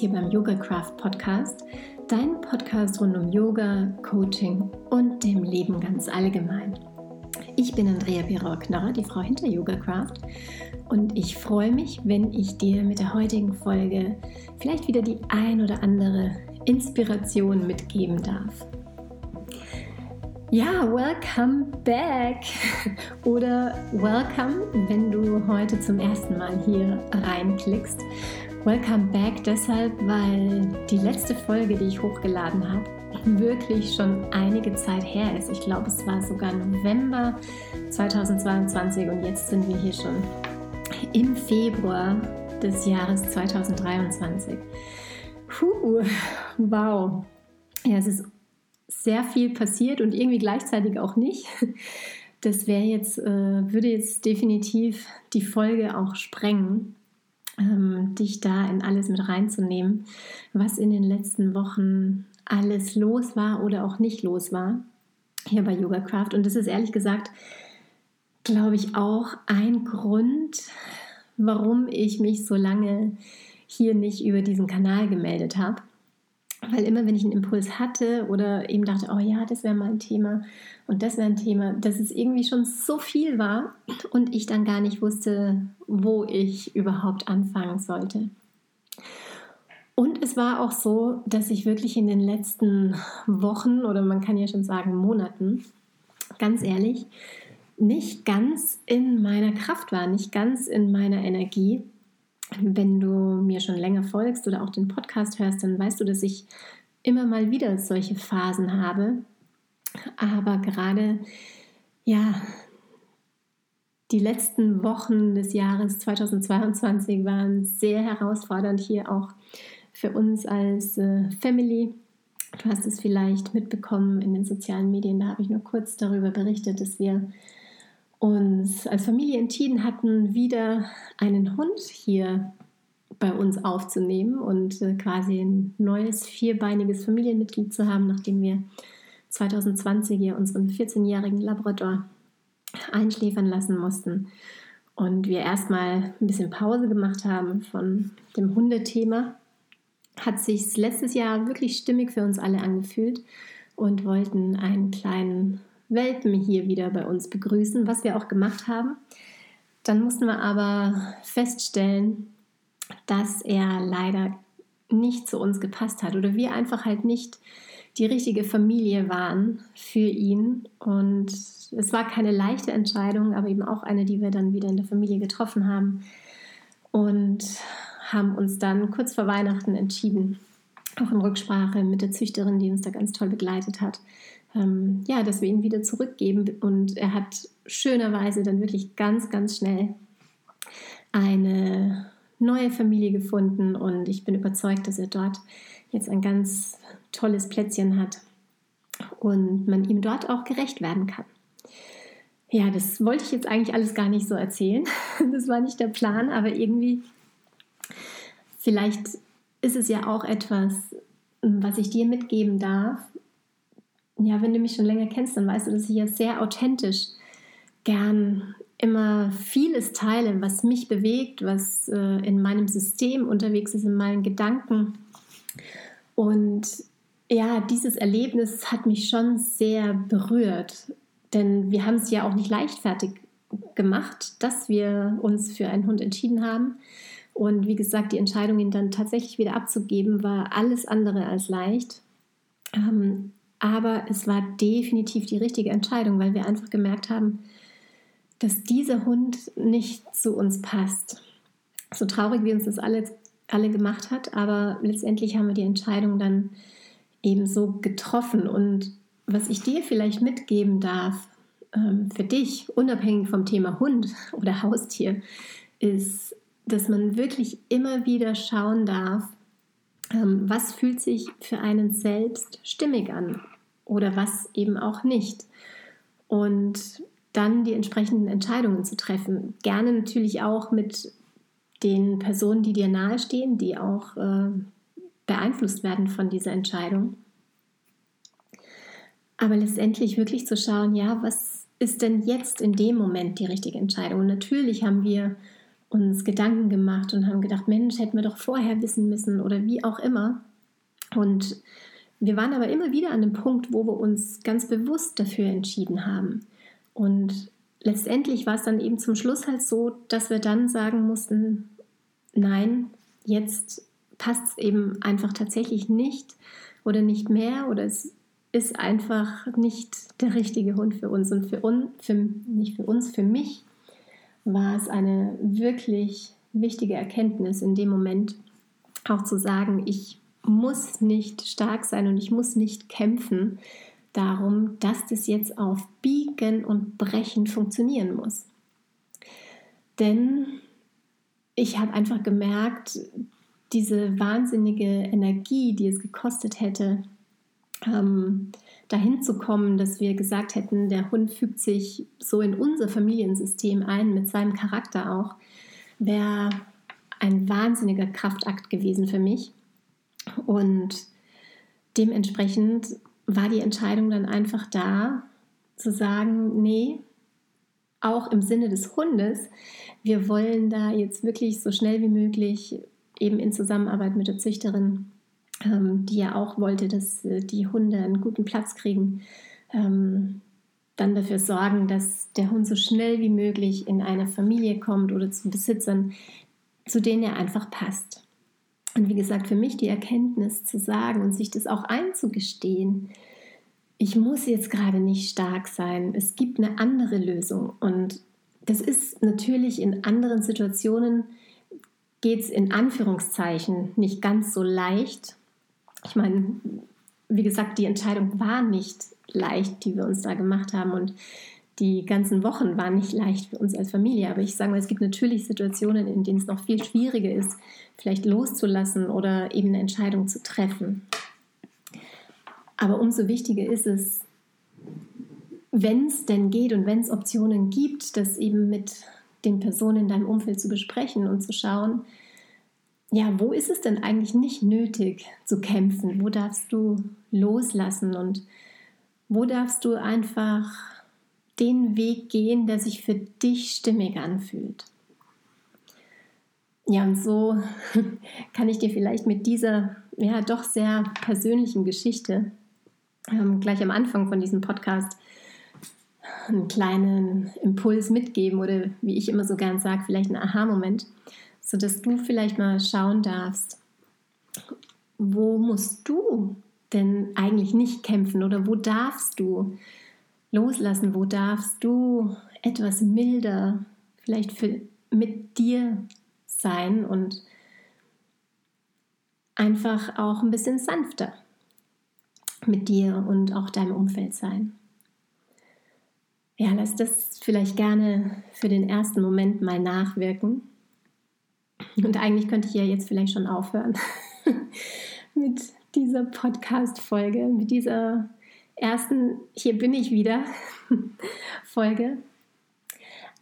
hier beim Yoga Craft Podcast, dein Podcast rund um Yoga, Coaching und dem Leben ganz allgemein. Ich bin Andrea Pirau-Knarrer, die Frau hinter Yoga Craft, und ich freue mich, wenn ich dir mit der heutigen Folge vielleicht wieder die ein oder andere Inspiration mitgeben darf. Ja, welcome back oder welcome, wenn du heute zum ersten Mal hier reinklickst. Welcome back deshalb, weil die letzte Folge, die ich hochgeladen habe, wirklich schon einige Zeit her ist. Ich glaube, es war sogar November 2022 und jetzt sind wir hier schon im Februar des Jahres 2023. Puh, wow. Ja, es ist sehr viel passiert und irgendwie gleichzeitig auch nicht. Das wäre jetzt, äh, würde jetzt definitiv die Folge auch sprengen, ähm, dich da in alles mit reinzunehmen, was in den letzten Wochen alles los war oder auch nicht los war hier bei Yoga Craft. Und das ist ehrlich gesagt, glaube ich, auch ein Grund, warum ich mich so lange hier nicht über diesen Kanal gemeldet habe weil immer, wenn ich einen Impuls hatte oder eben dachte, oh ja, das wäre mal ein Thema und das wäre ein Thema, dass es irgendwie schon so viel war und ich dann gar nicht wusste, wo ich überhaupt anfangen sollte. Und es war auch so, dass ich wirklich in den letzten Wochen oder man kann ja schon sagen Monaten, ganz ehrlich, nicht ganz in meiner Kraft war, nicht ganz in meiner Energie wenn du mir schon länger folgst oder auch den Podcast hörst, dann weißt du, dass ich immer mal wieder solche Phasen habe. Aber gerade, ja, die letzten Wochen des Jahres 2022 waren sehr herausfordernd hier auch für uns als äh, Family. Du hast es vielleicht mitbekommen in den sozialen Medien, da habe ich nur kurz darüber berichtet, dass wir uns als Familie entschieden hatten, wieder einen Hund hier bei uns aufzunehmen und äh, quasi ein neues vierbeiniges Familienmitglied zu haben, nachdem wir 2020 hier unseren 14-jährigen Labrador einschläfern lassen mussten. Und wir erstmal ein bisschen Pause gemacht haben von dem Hundethema, hat sich letztes Jahr wirklich stimmig für uns alle angefühlt und wollten einen kleinen Welpen hier wieder bei uns begrüßen, was wir auch gemacht haben. Dann mussten wir aber feststellen, dass er leider nicht zu uns gepasst hat oder wir einfach halt nicht die richtige Familie waren für ihn. Und es war keine leichte Entscheidung, aber eben auch eine, die wir dann wieder in der Familie getroffen haben und haben uns dann kurz vor Weihnachten entschieden, auch in Rücksprache mit der Züchterin, die uns da ganz toll begleitet hat, ähm, ja, dass wir ihn wieder zurückgeben. Und er hat schönerweise dann wirklich ganz, ganz schnell eine neue Familie gefunden und ich bin überzeugt, dass er dort jetzt ein ganz tolles Plätzchen hat und man ihm dort auch gerecht werden kann. Ja, das wollte ich jetzt eigentlich alles gar nicht so erzählen. Das war nicht der Plan, aber irgendwie, vielleicht ist es ja auch etwas, was ich dir mitgeben darf, ja, wenn du mich schon länger kennst, dann weißt du, dass ich ja sehr authentisch gern immer vieles teile, was mich bewegt, was äh, in meinem System unterwegs ist, in meinen Gedanken. Und ja, dieses Erlebnis hat mich schon sehr berührt, denn wir haben es ja auch nicht leichtfertig gemacht, dass wir uns für einen Hund entschieden haben. Und wie gesagt, die Entscheidung, ihn dann tatsächlich wieder abzugeben, war alles andere als leicht. Ähm, aber es war definitiv die richtige Entscheidung, weil wir einfach gemerkt haben, dass dieser Hund nicht zu uns passt. So traurig wie uns das alle, alle gemacht hat, aber letztendlich haben wir die Entscheidung dann eben so getroffen. Und was ich dir vielleicht mitgeben darf ähm, für dich, unabhängig vom Thema Hund oder Haustier, ist, dass man wirklich immer wieder schauen darf, ähm, was fühlt sich für einen selbst stimmig an oder was eben auch nicht. Und dann die entsprechenden Entscheidungen zu treffen. Gerne natürlich auch mit den Personen, die dir nahestehen, die auch äh, beeinflusst werden von dieser Entscheidung. Aber letztendlich wirklich zu schauen, ja, was ist denn jetzt in dem Moment die richtige Entscheidung? Und natürlich haben wir uns Gedanken gemacht und haben gedacht, Mensch, hätten wir doch vorher wissen müssen oder wie auch immer. Und wir waren aber immer wieder an dem Punkt, wo wir uns ganz bewusst dafür entschieden haben. Und letztendlich war es dann eben zum Schluss halt so, dass wir dann sagen mussten, nein, jetzt passt es eben einfach tatsächlich nicht oder nicht mehr oder es ist einfach nicht der richtige Hund für uns. Und für uns, für, nicht für uns, für mich war es eine wirklich wichtige Erkenntnis in dem Moment, auch zu sagen, ich muss nicht stark sein und ich muss nicht kämpfen darum, dass das jetzt auf Biegen und Brechen funktionieren muss. Denn ich habe einfach gemerkt, diese wahnsinnige Energie, die es gekostet hätte, ähm, dahin zu kommen, dass wir gesagt hätten, der Hund fügt sich so in unser Familiensystem ein, mit seinem Charakter auch, wäre ein wahnsinniger Kraftakt gewesen für mich. Und dementsprechend war die Entscheidung dann einfach da, zu sagen, nee, auch im Sinne des Hundes, wir wollen da jetzt wirklich so schnell wie möglich eben in Zusammenarbeit mit der Züchterin ähm, die ja auch wollte, dass äh, die Hunde einen guten Platz kriegen, ähm, dann dafür sorgen, dass der Hund so schnell wie möglich in eine Familie kommt oder zu Besitzern, zu denen er einfach passt. Und wie gesagt, für mich die Erkenntnis zu sagen und sich das auch einzugestehen, ich muss jetzt gerade nicht stark sein, es gibt eine andere Lösung. Und das ist natürlich in anderen Situationen, geht es in Anführungszeichen nicht ganz so leicht, ich meine, wie gesagt, die Entscheidung war nicht leicht, die wir uns da gemacht haben. Und die ganzen Wochen waren nicht leicht für uns als Familie. Aber ich sage mal, es gibt natürlich Situationen, in denen es noch viel schwieriger ist, vielleicht loszulassen oder eben eine Entscheidung zu treffen. Aber umso wichtiger ist es, wenn es denn geht und wenn es Optionen gibt, das eben mit den Personen in deinem Umfeld zu besprechen und zu schauen, ja, wo ist es denn eigentlich nicht nötig zu kämpfen? Wo darfst du loslassen und wo darfst du einfach den Weg gehen, der sich für dich stimmig anfühlt? Ja, und so kann ich dir vielleicht mit dieser ja doch sehr persönlichen Geschichte ähm, gleich am Anfang von diesem Podcast einen kleinen Impuls mitgeben oder wie ich immer so gern sage, vielleicht einen Aha-Moment sodass du vielleicht mal schauen darfst, wo musst du denn eigentlich nicht kämpfen oder wo darfst du loslassen, wo darfst du etwas milder vielleicht für, mit dir sein und einfach auch ein bisschen sanfter mit dir und auch deinem Umfeld sein. Ja, lass das vielleicht gerne für den ersten Moment mal nachwirken. Und eigentlich könnte ich ja jetzt vielleicht schon aufhören mit dieser Podcast-Folge, mit dieser ersten Hier bin ich wieder Folge.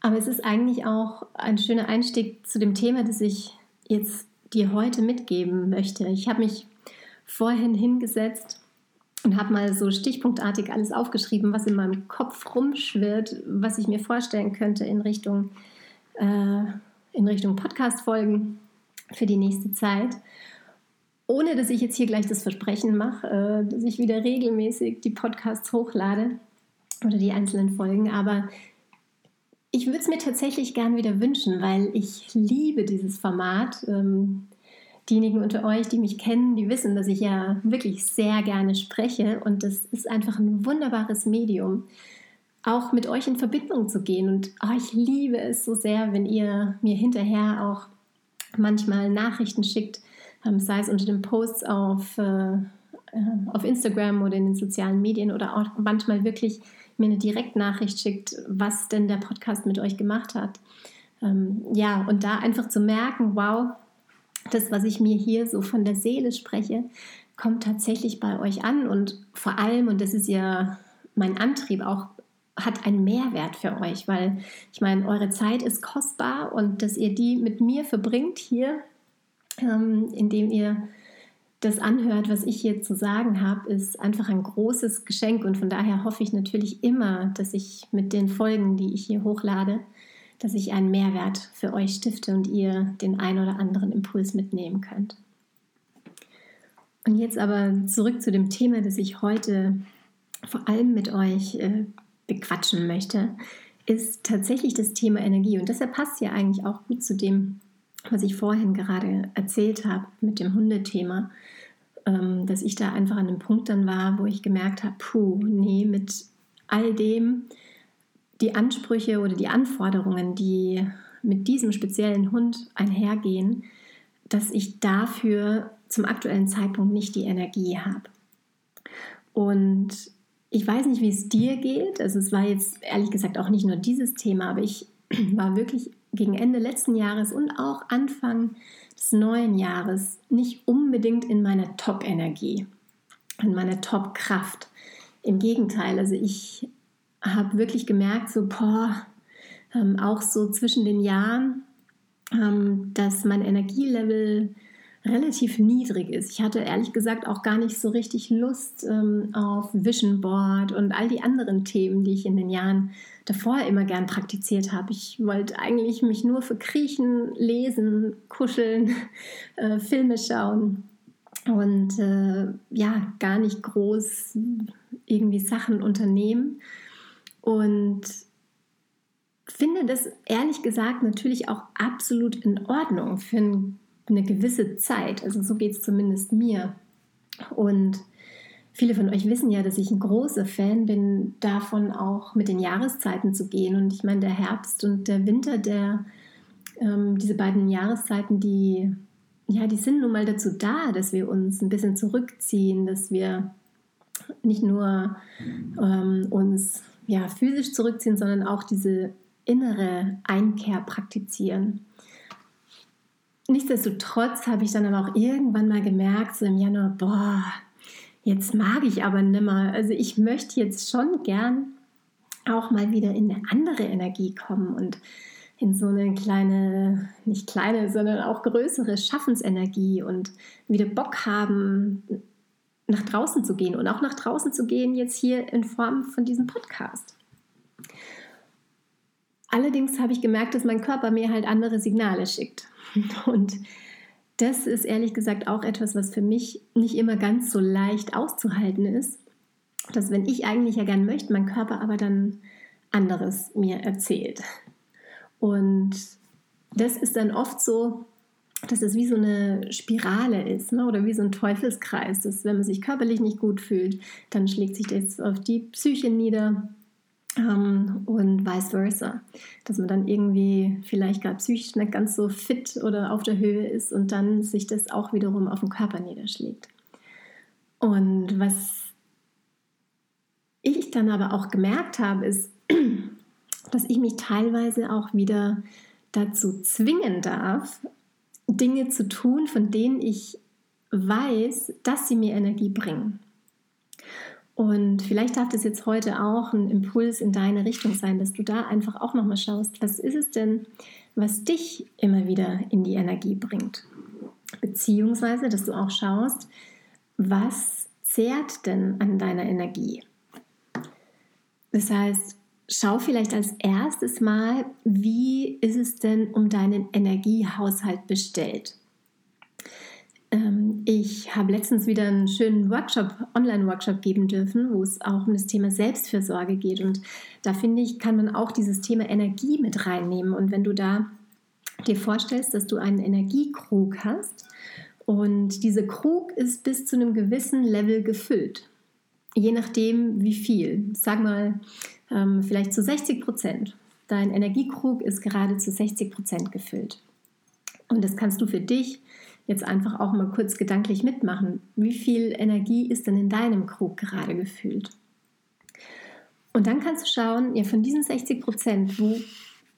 Aber es ist eigentlich auch ein schöner Einstieg zu dem Thema, das ich jetzt dir heute mitgeben möchte. Ich habe mich vorhin hingesetzt und habe mal so stichpunktartig alles aufgeschrieben, was in meinem Kopf rumschwirrt, was ich mir vorstellen könnte in Richtung äh, in Richtung Podcast-Folgen für die nächste Zeit. Ohne dass ich jetzt hier gleich das Versprechen mache, äh, dass ich wieder regelmäßig die Podcasts hochlade oder die einzelnen Folgen. Aber ich würde es mir tatsächlich gern wieder wünschen, weil ich liebe dieses Format. Ähm, diejenigen unter euch, die mich kennen, die wissen, dass ich ja wirklich sehr gerne spreche und das ist einfach ein wunderbares Medium auch mit euch in Verbindung zu gehen. Und oh, ich liebe es so sehr, wenn ihr mir hinterher auch manchmal Nachrichten schickt, sei es unter den Posts auf, äh, äh, auf Instagram oder in den sozialen Medien oder auch manchmal wirklich mir eine Direktnachricht schickt, was denn der Podcast mit euch gemacht hat. Ähm, ja, und da einfach zu merken, wow, das, was ich mir hier so von der Seele spreche, kommt tatsächlich bei euch an und vor allem, und das ist ja mein Antrieb, auch hat einen Mehrwert für euch, weil ich meine, eure Zeit ist kostbar und dass ihr die mit mir verbringt hier, ähm, indem ihr das anhört, was ich hier zu sagen habe, ist einfach ein großes Geschenk und von daher hoffe ich natürlich immer, dass ich mit den Folgen, die ich hier hochlade, dass ich einen Mehrwert für euch stifte und ihr den ein oder anderen Impuls mitnehmen könnt. Und jetzt aber zurück zu dem Thema, das ich heute vor allem mit euch äh, bequatschen möchte, ist tatsächlich das Thema Energie. Und deshalb passt ja eigentlich auch gut zu dem, was ich vorhin gerade erzählt habe mit dem Hundethema, ähm, dass ich da einfach an einem Punkt dann war, wo ich gemerkt habe, puh, nee, mit all dem, die Ansprüche oder die Anforderungen, die mit diesem speziellen Hund einhergehen, dass ich dafür zum aktuellen Zeitpunkt nicht die Energie habe. Und ich weiß nicht, wie es dir geht. Also es war jetzt ehrlich gesagt auch nicht nur dieses Thema, aber ich war wirklich gegen Ende letzten Jahres und auch Anfang des neuen Jahres nicht unbedingt in meiner Top-Energie, in meiner Top-Kraft. Im Gegenteil, also ich habe wirklich gemerkt, so, boah, ähm, auch so zwischen den Jahren, ähm, dass mein Energielevel relativ niedrig ist. Ich hatte ehrlich gesagt auch gar nicht so richtig Lust ähm, auf Vision Board und all die anderen Themen, die ich in den Jahren davor immer gern praktiziert habe. Ich wollte eigentlich mich nur für Kriechen, Lesen, Kuscheln, äh, Filme schauen und äh, ja, gar nicht groß irgendwie Sachen unternehmen. Und finde das ehrlich gesagt natürlich auch absolut in Ordnung für ein eine gewisse Zeit. Also so geht es zumindest mir. Und viele von euch wissen ja, dass ich ein großer Fan bin, davon auch mit den Jahreszeiten zu gehen. Und ich meine, der Herbst und der Winter, der, ähm, diese beiden Jahreszeiten, die, ja, die sind nun mal dazu da, dass wir uns ein bisschen zurückziehen, dass wir nicht nur ähm, uns ja, physisch zurückziehen, sondern auch diese innere Einkehr praktizieren. Nichtsdestotrotz habe ich dann aber auch irgendwann mal gemerkt, so im Januar, boah, jetzt mag ich aber nimmer. Also ich möchte jetzt schon gern auch mal wieder in eine andere Energie kommen und in so eine kleine, nicht kleine, sondern auch größere Schaffensenergie und wieder Bock haben, nach draußen zu gehen und auch nach draußen zu gehen, jetzt hier in Form von diesem Podcast. Allerdings habe ich gemerkt, dass mein Körper mir halt andere Signale schickt. Und das ist ehrlich gesagt auch etwas, was für mich nicht immer ganz so leicht auszuhalten ist. Dass wenn ich eigentlich ja gern möchte, mein Körper aber dann anderes mir erzählt. Und das ist dann oft so, dass es wie so eine Spirale ist ne? oder wie so ein Teufelskreis. Dass wenn man sich körperlich nicht gut fühlt, dann schlägt sich das auf die Psyche nieder ähm, und vice versa. Dass man dann irgendwie vielleicht gerade psychisch nicht ganz so fit oder auf der Höhe ist und dann sich das auch wiederum auf den Körper niederschlägt. Und was ich dann aber auch gemerkt habe, ist, dass ich mich teilweise auch wieder dazu zwingen darf, Dinge zu tun, von denen ich weiß, dass sie mir Energie bringen. Und vielleicht darf das jetzt heute auch ein Impuls in deine Richtung sein, dass du da einfach auch nochmal schaust, was ist es denn, was dich immer wieder in die Energie bringt. Beziehungsweise, dass du auch schaust, was zehrt denn an deiner Energie. Das heißt, schau vielleicht als erstes mal, wie ist es denn um deinen Energiehaushalt bestellt. Ähm, ich habe letztens wieder einen schönen Workshop, Online-Workshop geben dürfen, wo es auch um das Thema Selbstfürsorge geht. Und da finde ich, kann man auch dieses Thema Energie mit reinnehmen. Und wenn du da dir vorstellst, dass du einen Energiekrug hast und dieser Krug ist bis zu einem gewissen Level gefüllt, je nachdem wie viel, sag mal ähm, vielleicht zu 60 Prozent. Dein Energiekrug ist gerade zu 60 Prozent gefüllt. Und das kannst du für dich jetzt einfach auch mal kurz gedanklich mitmachen. Wie viel Energie ist denn in deinem Krug gerade gefühlt? Und dann kannst du schauen, ja, von diesen 60 Prozent, wo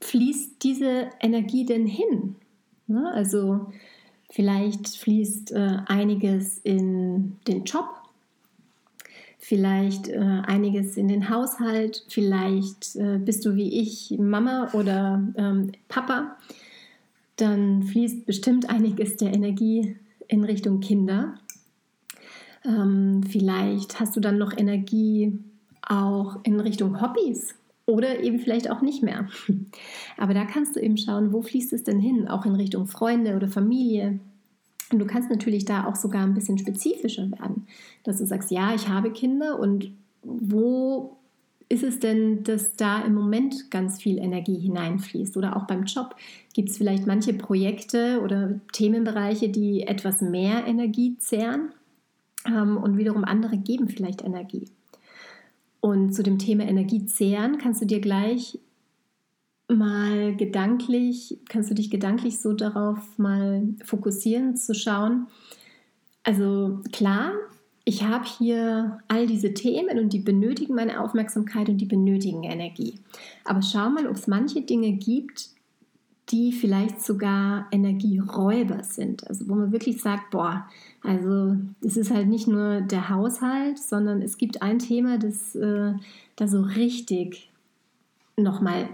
fließt diese Energie denn hin? Ne? Also vielleicht fließt äh, einiges in den Job, vielleicht äh, einiges in den Haushalt, vielleicht äh, bist du wie ich Mama oder ähm, Papa dann fließt bestimmt einiges der Energie in Richtung Kinder. Ähm, vielleicht hast du dann noch Energie auch in Richtung Hobbys oder eben vielleicht auch nicht mehr. Aber da kannst du eben schauen, wo fließt es denn hin, auch in Richtung Freunde oder Familie. Und du kannst natürlich da auch sogar ein bisschen spezifischer werden, dass du sagst, ja, ich habe Kinder und wo ist es denn, dass da im Moment ganz viel Energie hineinfließt? Oder auch beim Job gibt es vielleicht manche Projekte oder Themenbereiche, die etwas mehr Energie zehren ähm, und wiederum andere geben vielleicht Energie. Und zu dem Thema Energie zehren kannst du dir gleich mal gedanklich, kannst du dich gedanklich so darauf mal fokussieren, zu schauen. Also klar, ich habe hier all diese Themen und die benötigen meine Aufmerksamkeit und die benötigen Energie. Aber schau mal, ob es manche Dinge gibt, die vielleicht sogar Energieräuber sind. Also wo man wirklich sagt, boah, also es ist halt nicht nur der Haushalt, sondern es gibt ein Thema, das äh, da so richtig nochmal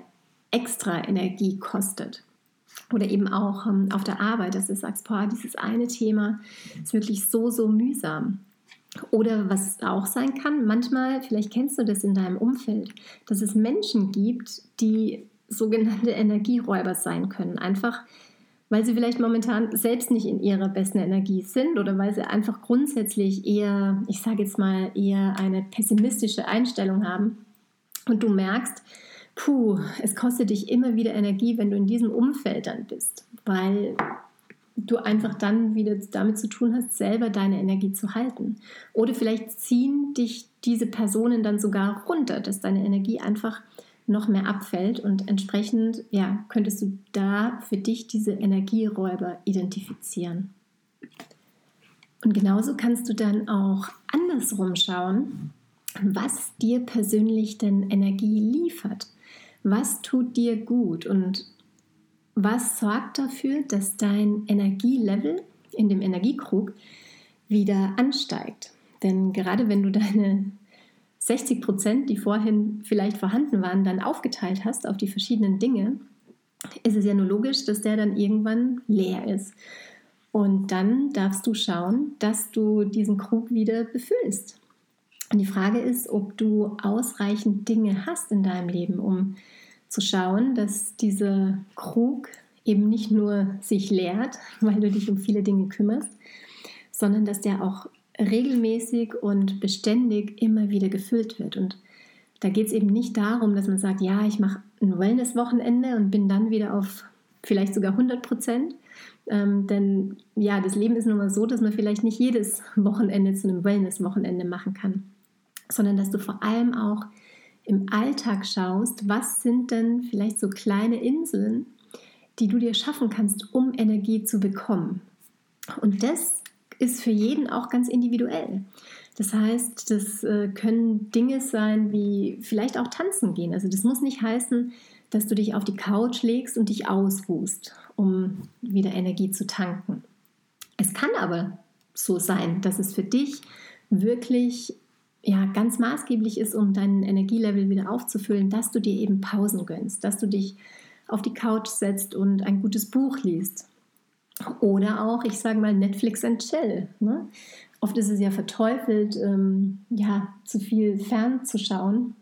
extra Energie kostet. Oder eben auch ähm, auf der Arbeit, dass du sagst, boah, dieses eine Thema ist wirklich so, so mühsam. Oder was auch sein kann, manchmal, vielleicht kennst du das in deinem Umfeld, dass es Menschen gibt, die sogenannte Energieräuber sein können. Einfach, weil sie vielleicht momentan selbst nicht in ihrer besten Energie sind oder weil sie einfach grundsätzlich eher, ich sage jetzt mal, eher eine pessimistische Einstellung haben. Und du merkst, puh, es kostet dich immer wieder Energie, wenn du in diesem Umfeld dann bist, weil du einfach dann wieder damit zu tun hast, selber deine Energie zu halten. Oder vielleicht ziehen dich diese Personen dann sogar runter, dass deine Energie einfach noch mehr abfällt und entsprechend ja, könntest du da für dich diese Energieräuber identifizieren. Und genauso kannst du dann auch andersrum schauen, was dir persönlich denn Energie liefert. Was tut dir gut und was sorgt dafür, dass dein Energielevel in dem Energiekrug wieder ansteigt? Denn gerade wenn du deine 60 Prozent, die vorhin vielleicht vorhanden waren, dann aufgeteilt hast auf die verschiedenen Dinge, ist es ja nur logisch, dass der dann irgendwann leer ist. Und dann darfst du schauen, dass du diesen Krug wieder befüllst. Und die Frage ist, ob du ausreichend Dinge hast in deinem Leben, um zu schauen, dass dieser Krug eben nicht nur sich leert, weil du dich um viele Dinge kümmerst, sondern dass der auch regelmäßig und beständig immer wieder gefüllt wird. Und da geht es eben nicht darum, dass man sagt, ja, ich mache ein Wellness-Wochenende und bin dann wieder auf vielleicht sogar 100 Prozent. Ähm, denn ja, das Leben ist nun mal so, dass man vielleicht nicht jedes Wochenende zu einem Wellness-Wochenende machen kann, sondern dass du vor allem auch im Alltag schaust, was sind denn vielleicht so kleine Inseln, die du dir schaffen kannst, um Energie zu bekommen. Und das ist für jeden auch ganz individuell. Das heißt, das äh, können Dinge sein wie vielleicht auch tanzen gehen. Also das muss nicht heißen, dass du dich auf die Couch legst und dich ausruhst, um wieder Energie zu tanken. Es kann aber so sein, dass es für dich wirklich ja, ganz maßgeblich ist, um deinen Energielevel wieder aufzufüllen, dass du dir eben Pausen gönnst, dass du dich auf die Couch setzt und ein gutes Buch liest oder auch, ich sage mal, Netflix and Chill. Ne? Oft ist es ja verteufelt, ähm, ja, zu viel fernzuschauen.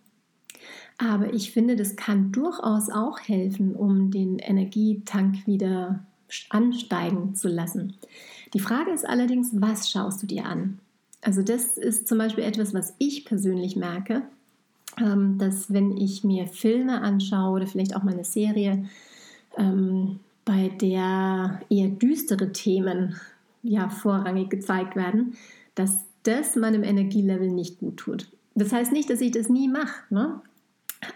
Aber ich finde, das kann durchaus auch helfen, um den Energietank wieder ansteigen zu lassen. Die Frage ist allerdings, was schaust du dir an? Also das ist zum Beispiel etwas, was ich persönlich merke, ähm, dass wenn ich mir Filme anschaue oder vielleicht auch mal eine Serie, ähm, bei der eher düstere Themen ja vorrangig gezeigt werden, dass das meinem Energielevel nicht gut tut. Das heißt nicht, dass ich das nie mache, ne?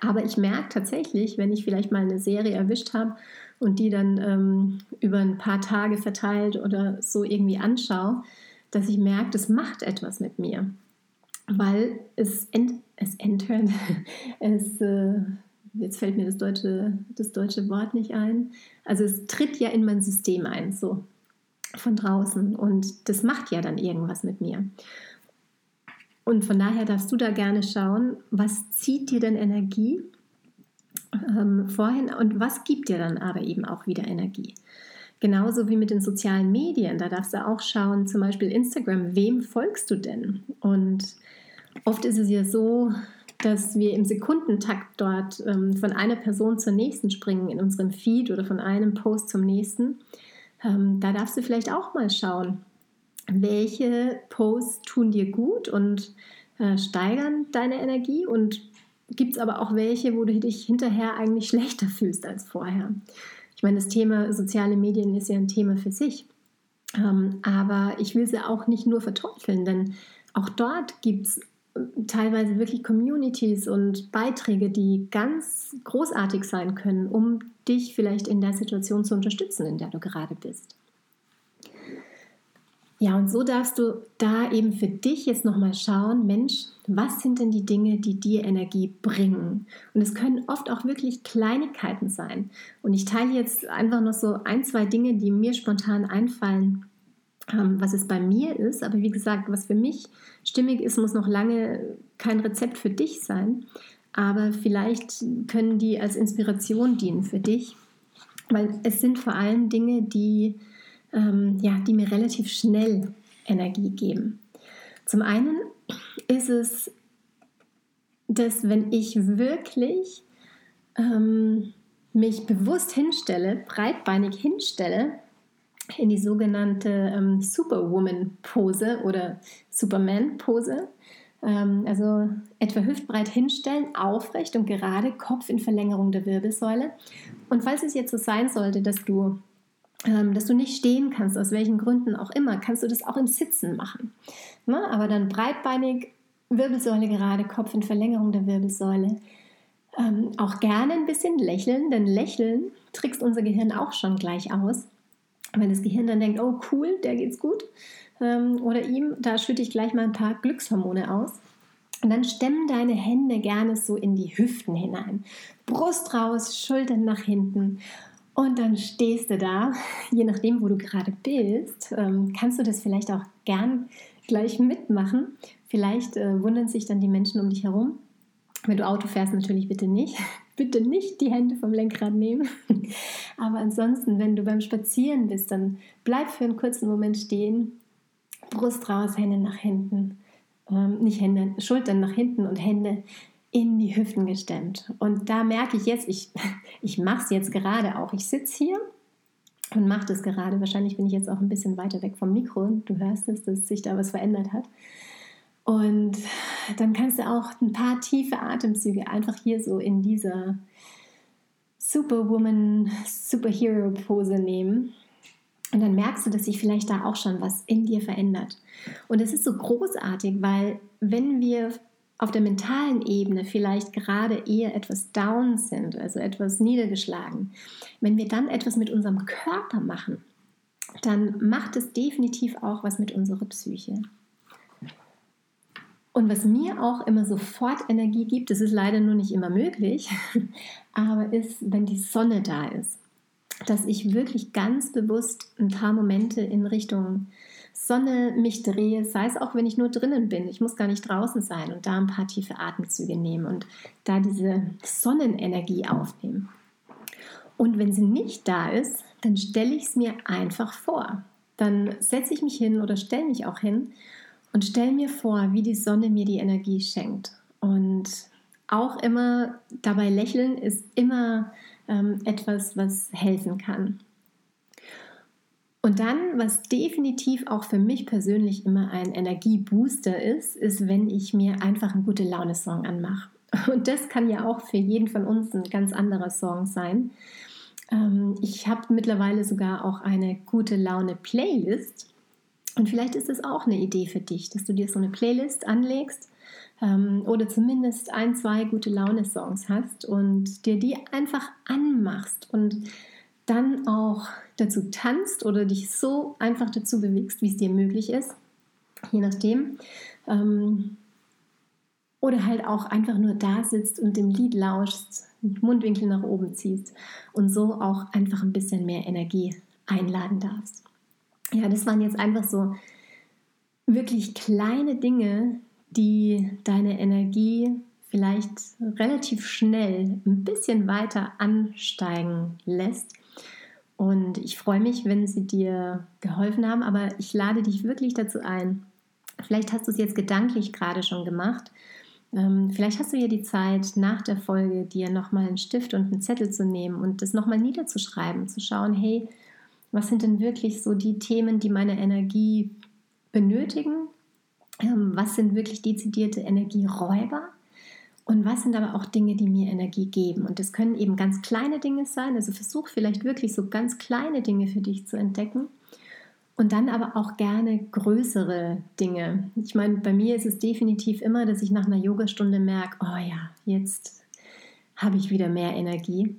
aber ich merke tatsächlich, wenn ich vielleicht mal eine Serie erwischt habe und die dann ähm, über ein paar Tage verteilt oder so irgendwie anschaue, dass ich merke, das macht etwas mit mir, weil es, ent, es enthört, es äh, jetzt fällt mir das deutsche, das deutsche Wort nicht ein. Also es tritt ja in mein System ein, so von draußen. Und das macht ja dann irgendwas mit mir. Und von daher darfst du da gerne schauen, was zieht dir denn Energie ähm, vorhin und was gibt dir dann aber eben auch wieder Energie. Genauso wie mit den sozialen Medien, da darfst du auch schauen, zum Beispiel Instagram, wem folgst du denn? Und oft ist es ja so, dass wir im Sekundentakt dort ähm, von einer Person zur nächsten springen in unserem Feed oder von einem Post zum nächsten. Ähm, da darfst du vielleicht auch mal schauen, welche Posts tun dir gut und äh, steigern deine Energie und gibt es aber auch welche, wo du dich hinterher eigentlich schlechter fühlst als vorher. Ich meine, das Thema soziale Medien ist ja ein Thema für sich. Ähm, aber ich will sie auch nicht nur verteufeln, denn auch dort gibt es äh, teilweise wirklich Communities und Beiträge, die ganz großartig sein können, um dich vielleicht in der Situation zu unterstützen, in der du gerade bist. Ja, und so darfst du da eben für dich jetzt nochmal schauen, Mensch, was sind denn die Dinge, die dir Energie bringen? Und es können oft auch wirklich Kleinigkeiten sein. Und ich teile jetzt einfach noch so ein, zwei Dinge, die mir spontan einfallen, ähm, was es bei mir ist. Aber wie gesagt, was für mich stimmig ist, muss noch lange kein Rezept für dich sein. Aber vielleicht können die als Inspiration dienen für dich. Weil es sind vor allem Dinge, die ähm, ja, die mir relativ schnell Energie geben. Zum einen ist es, dass wenn ich wirklich ähm, mich bewusst hinstelle, breitbeinig hinstelle, in die sogenannte ähm, Superwoman-Pose oder Superman-Pose, ähm, also etwa hüftbreit hinstellen, aufrecht und gerade, Kopf in Verlängerung der Wirbelsäule. Und falls es jetzt so sein sollte, dass du dass du nicht stehen kannst, aus welchen Gründen auch immer, kannst du das auch im Sitzen machen. Ne? aber dann breitbeinig, Wirbelsäule gerade, Kopf in Verlängerung der Wirbelsäule. Ähm, auch gerne ein bisschen lächeln, denn Lächeln trickst unser Gehirn auch schon gleich aus. Wenn das Gehirn dann denkt, oh cool, der geht's gut, ähm, oder ihm, da schütte ich gleich mal ein paar Glückshormone aus. Und dann stemmen deine Hände gerne so in die Hüften hinein. Brust raus, Schultern nach hinten und dann stehst du da, je nachdem, wo du gerade bist, ähm, kannst du das vielleicht auch gern gleich mitmachen. Vielleicht äh, wundern sich dann die Menschen um dich herum. Wenn du Auto fährst, natürlich bitte nicht. Bitte nicht die Hände vom Lenkrad nehmen. Aber ansonsten, wenn du beim Spazieren bist, dann bleib für einen kurzen Moment stehen. Brust raus, Hände nach hinten. Ähm, nicht Hände, Schultern nach hinten und Hände in die Hüften gestemmt. Und da merke ich jetzt, ich, ich mache es jetzt gerade auch. Ich sitze hier und mache das gerade. Wahrscheinlich bin ich jetzt auch ein bisschen weiter weg vom Mikro. Du hörst es, dass sich da was verändert hat. Und dann kannst du auch ein paar tiefe Atemzüge einfach hier so in dieser Superwoman, Superhero-Pose nehmen. Und dann merkst du, dass sich vielleicht da auch schon was in dir verändert. Und es ist so großartig, weil wenn wir auf der mentalen Ebene vielleicht gerade eher etwas down sind, also etwas niedergeschlagen, wenn wir dann etwas mit unserem Körper machen, dann macht es definitiv auch was mit unserer Psyche. Und was mir auch immer sofort Energie gibt, das ist leider nur nicht immer möglich, aber ist, wenn die Sonne da ist, dass ich wirklich ganz bewusst ein paar Momente in Richtung Sonne mich drehe, sei es auch, wenn ich nur drinnen bin. Ich muss gar nicht draußen sein und da ein paar tiefe Atemzüge nehmen und da diese Sonnenenergie aufnehmen. Und wenn sie nicht da ist, dann stelle ich es mir einfach vor. Dann setze ich mich hin oder stelle mich auch hin und stelle mir vor, wie die Sonne mir die Energie schenkt. Und auch immer dabei lächeln ist immer ähm, etwas, was helfen kann. Und dann, was definitiv auch für mich persönlich immer ein Energiebooster ist, ist, wenn ich mir einfach einen gute Laune-Song anmache. Und das kann ja auch für jeden von uns ein ganz anderer Song sein. Ähm, ich habe mittlerweile sogar auch eine gute Laune-Playlist. Und vielleicht ist es auch eine Idee für dich, dass du dir so eine Playlist anlegst ähm, oder zumindest ein, zwei gute Laune-Songs hast und dir die einfach anmachst und dann auch dazu tanzt oder dich so einfach dazu bewegst, wie es dir möglich ist, je nachdem. Ähm, oder halt auch einfach nur da sitzt und dem Lied lauschst, Mundwinkel nach oben ziehst und so auch einfach ein bisschen mehr Energie einladen darfst. Ja, das waren jetzt einfach so wirklich kleine Dinge, die deine Energie vielleicht relativ schnell ein bisschen weiter ansteigen lässt und ich freue mich, wenn sie dir geholfen haben, aber ich lade dich wirklich dazu ein. Vielleicht hast du es jetzt gedanklich gerade schon gemacht, Ähm, vielleicht hast du ja die Zeit, nach der Folge dir nochmal einen Stift und einen Zettel zu nehmen und das nochmal niederzuschreiben, zu schauen, hey, was sind denn wirklich so die Themen, die meine Energie benötigen? Ähm, was sind wirklich dezidierte Energieräuber? Und was sind aber auch Dinge, die mir Energie geben? Und das können eben ganz kleine Dinge sein. Also versuch vielleicht wirklich so ganz kleine Dinge für dich zu entdecken. Und dann aber auch gerne größere Dinge. Ich meine, bei mir ist es definitiv immer, dass ich nach einer Yogastunde merke, oh ja, jetzt habe ich wieder mehr Energie.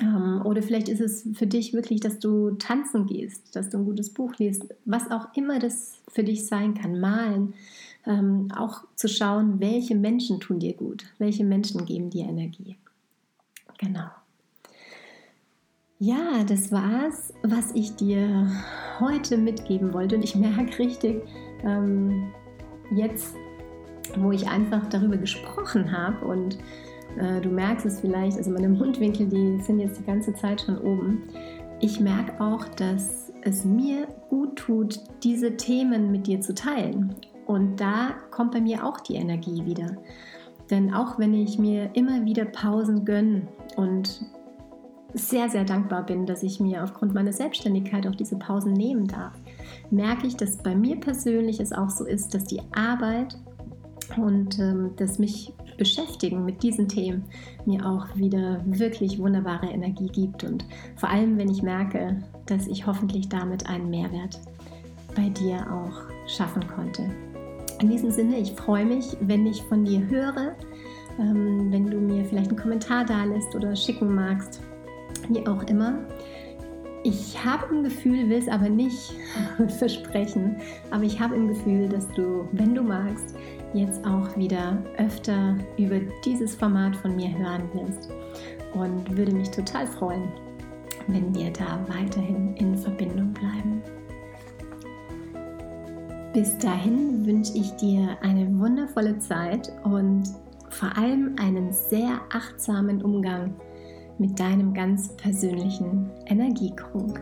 Ähm, oder vielleicht ist es für dich wirklich, dass du tanzen gehst, dass du ein gutes Buch liest, was auch immer das für dich sein kann, malen ähm, auch zu schauen, welche Menschen tun dir gut, welche Menschen geben dir Energie. Genau. Ja, das war's, was ich dir heute mitgeben wollte. Und ich merke richtig, ähm, jetzt, wo ich einfach darüber gesprochen habe und äh, du merkst es vielleicht, also meine Mundwinkel, die sind jetzt die ganze Zeit schon oben. Ich merke auch, dass es mir gut tut, diese Themen mit dir zu teilen und da kommt bei mir auch die Energie wieder. Denn auch wenn ich mir immer wieder Pausen gönne und sehr, sehr dankbar bin, dass ich mir aufgrund meiner Selbstständigkeit auch diese Pausen nehmen darf, merke ich, dass bei mir persönlich es auch so ist, dass die Arbeit und ähm, das mich beschäftigen mit diesen Themen mir auch wieder wirklich wunderbare Energie gibt und vor allem, wenn ich merke, dass ich hoffentlich damit einen Mehrwert bei dir auch schaffen konnte. In diesem Sinne, ich freue mich, wenn ich von dir höre, ähm, wenn du mir vielleicht einen Kommentar da lässt oder schicken magst, wie auch immer. Ich habe im Gefühl, will es aber nicht versprechen, aber ich habe im Gefühl, dass du, wenn du magst, jetzt auch wieder öfter über dieses Format von mir hören wirst und würde mich total freuen, wenn wir da weiterhin in Verbindung bleiben. Bis dahin wünsche ich dir eine wundervolle Zeit und vor allem einen sehr achtsamen Umgang mit deinem ganz persönlichen Energiekrug.